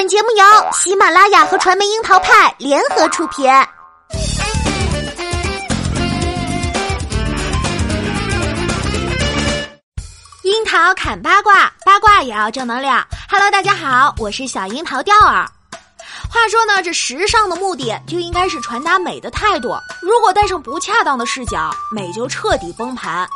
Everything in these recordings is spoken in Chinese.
本节目由喜马拉雅和传媒樱桃派联合出品。樱桃砍八卦，八卦也要正能量。Hello，大家好，我是小樱桃调儿。话说呢，这时尚的目的就应该是传达美的态度。如果带上不恰当的视角，美就彻底崩盘。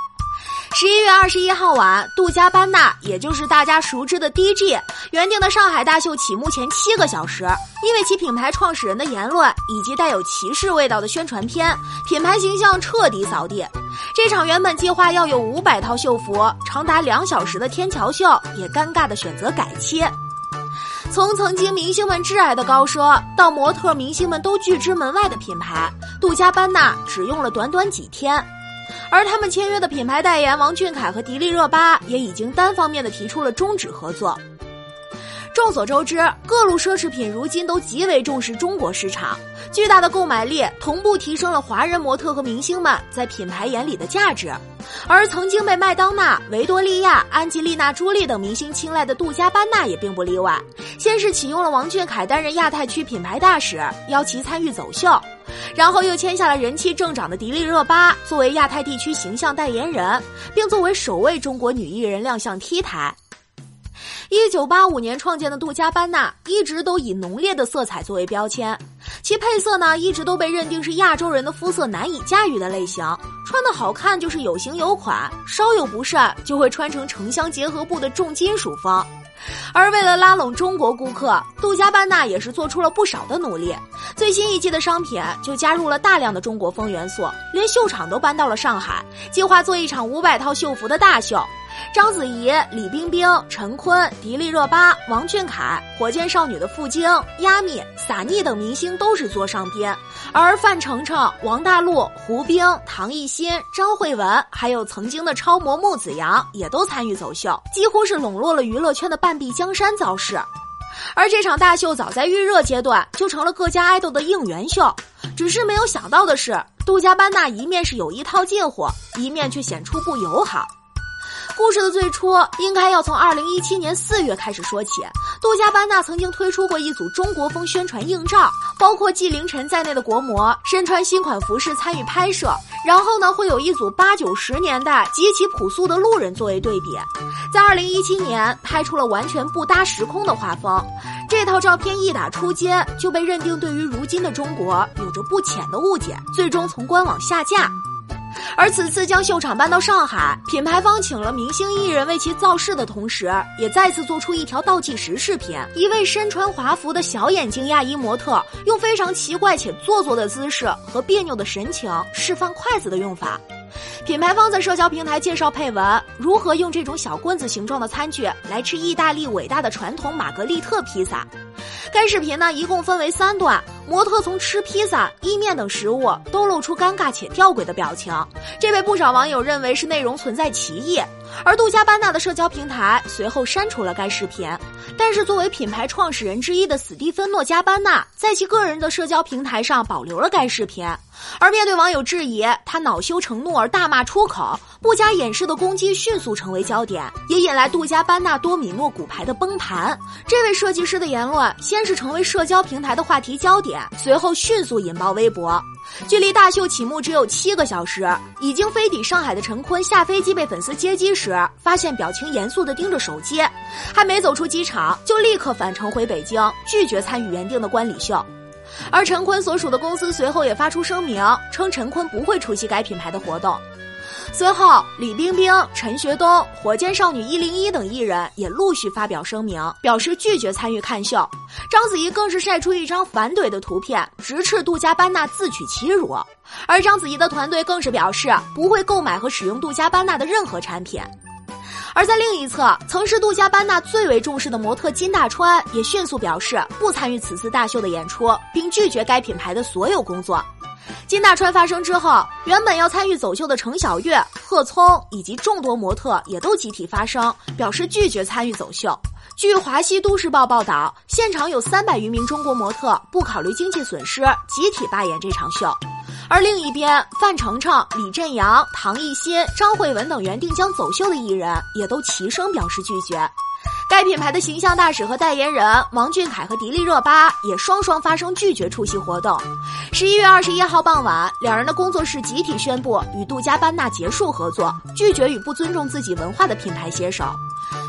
十一月二十一号晚，杜嘉班纳，也就是大家熟知的 DG，原定的上海大秀启幕前七个小时，因为其品牌创始人的言论以及带有歧视味道的宣传片，品牌形象彻底扫地。这场原本计划要有五百套秀服、长达两小时的天桥秀，也尴尬的选择改期。从曾经明星们挚爱的高奢，到模特明星们都拒之门外的品牌，杜嘉班纳只用了短短几天。而他们签约的品牌代言王俊凯和迪丽热巴也已经单方面的提出了终止合作。众所周知，各路奢侈品如今都极为重视中国市场，巨大的购买力同步提升了华人模特和明星们在品牌眼里的价值。而曾经被麦当娜、维多利亚、安吉丽娜·朱莉等明星青睐的杜嘉班纳也并不例外。先是启用了王俊凯担任亚太区品牌大使，邀其参与走秀。然后又签下了人气正长的迪丽热巴作为亚太地区形象代言人，并作为首位中国女艺人亮相 T 台。一九八五年创建的杜嘉班纳一直都以浓烈的色彩作为标签，其配色呢一直都被认定是亚洲人的肤色难以驾驭的类型。穿的好看就是有型有款，稍有不慎就会穿成城乡结合部的重金属风。而为了拉拢中国顾客，杜嘉班纳也是做出了不少的努力。最新一季的商品就加入了大量的中国风元素，连秀场都搬到了上海，计划做一场五百套秀服的大秀。章子怡、李冰冰、陈坤、迪丽热巴、王俊凯、火箭少女的傅菁、亚米、撒妮等明星都是座上宾，而范丞丞、王大陆、胡兵、唐艺昕、张慧雯，还有曾经的超模穆子阳也都参与走秀，几乎是笼络了娱乐圈的半壁江山造势。而这场大秀早在预热阶段就成了各家爱豆的应援秀，只是没有想到的是，杜嘉班纳一面是有意套近乎，一面却显出不友好。故事的最初应该要从二零一七年四月开始说起。杜嘉班纳曾经推出过一组中国风宣传硬照，包括纪凌尘在内的国模身穿新款服饰参与拍摄，然后呢会有一组八九十年代极其朴素的路人作为对比。在二零一七年拍出了完全不搭时空的画风，这套照片一打出街就被认定对于如今的中国有着不浅的误解，最终从官网下架。而此次将秀场搬到上海，品牌方请了明星艺人为其造势的同时，也再次做出一条倒计时视频。一位身穿华服的小眼睛亚裔模特，用非常奇怪且做作的姿势和别扭的神情示范筷子的用法。品牌方在社交平台介绍配文，如何用这种小棍子形状的餐具来吃意大利伟大的传统玛格丽特披萨。该视频呢一共分为三段，模特从吃披萨、意面等食物都露出尴尬且吊诡的表情，这被不少网友认为是内容存在歧义。而杜嘉班纳的社交平台随后删除了该视频，但是作为品牌创始人之一的斯蒂芬诺加班纳在其个人的社交平台上保留了该视频。而面对网友质疑，他恼羞成怒而大骂出口，不加掩饰的攻击迅速成为焦点，也引来杜嘉班纳多米诺骨牌的崩盘。这位设计师的言论先是成为社交平台的话题焦点，随后迅速引爆微博。距离大秀启幕只有七个小时，已经飞抵上海的陈坤下飞机被粉丝接机时，发现表情严肃地盯着手机，还没走出机场就立刻返程回北京，拒绝参与原定的观礼秀。而陈坤所属的公司随后也发出声明，称陈坤不会出席该品牌的活动。随后，李冰冰、陈学冬、火箭少女一零一等艺人也陆续发表声明，表示拒绝参与看秀。章子怡更是晒出一张反怼的图片，直斥杜嘉班纳自取其辱。而章子怡的团队更是表示不会购买和使用杜嘉班纳的任何产品。而在另一侧，曾是杜嘉班纳最为重视的模特金大川也迅速表示不参与此次大秀的演出，并拒绝该品牌的所有工作。金大川发声之后，原本要参与走秀的程小月、贺聪以及众多模特也都集体发声，表示拒绝参与走秀。据华西都市报报道，现场有三百余名中国模特不考虑经济损失，集体罢演这场秀。而另一边，范丞丞、李振阳、唐艺昕、张慧雯等原定将走秀的艺人，也都齐声表示拒绝。该品牌的形象大使和代言人王俊凯和迪丽热巴也双双发声拒绝出席活动。十一月二十一号傍晚，两人的工作室集体宣布与杜嘉班纳结束合作，拒绝与不尊重自己文化的品牌携手。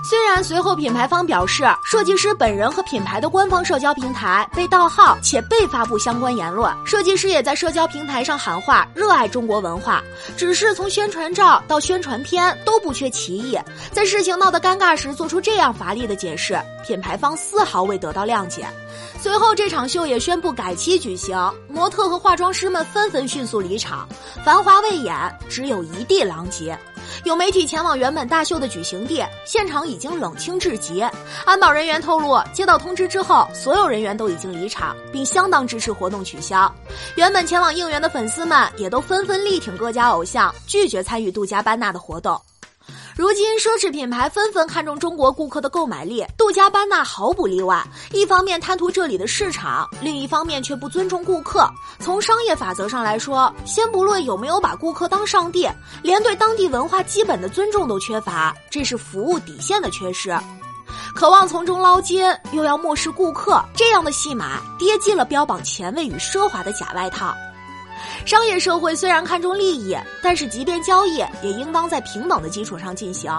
虽然随后品牌方表示，设计师本人和品牌的官方社交平台被盗号且被发布相关言论，设计师也在社交平台上喊话热爱中国文化，只是从宣传照到宣传片都不缺歧义，在事情闹得尴尬时做出这样乏力的解释，品牌方丝毫未得到谅解。随后这场秀也宣布改期举行，模特和化妆师们纷纷迅速离场，繁华未演，只有一地狼藉。有媒体前往原本大秀的举行地，现场已经冷清至极。安保人员透露，接到通知之后，所有人员都已经离场，并相当支持活动取消。原本前往应援的粉丝们也都纷纷力挺各家偶像，拒绝参与杜嘉班纳的活动。如今，奢侈品牌纷纷看重中国顾客的购买力，杜嘉班纳毫不例外。一方面贪图这里的市场，另一方面却不尊重顾客。从商业法则上来说，先不论有没有把顾客当上帝，连对当地文化基本的尊重都缺乏，这是服务底线的缺失。渴望从中捞金，又要漠视顾客，这样的戏码跌进了标榜前卫与奢华的假外套。商业社会虽然看重利益，但是即便交易也应当在平等的基础上进行。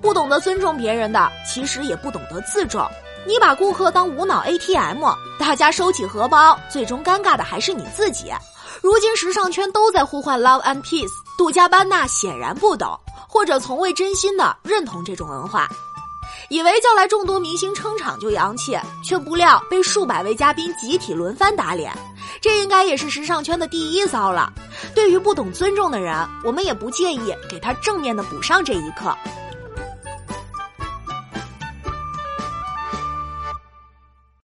不懂得尊重别人的，其实也不懂得自重。你把顾客当无脑 ATM，大家收起荷包，最终尴尬的还是你自己。如今时尚圈都在呼唤 Love and Peace，杜嘉班纳显然不懂，或者从未真心的认同这种文化。以为叫来众多明星撑场就洋气，却不料被数百位嘉宾集体轮番打脸。这应该也是时尚圈的第一骚了。对于不懂尊重的人，我们也不介意给他正面的补上这一课。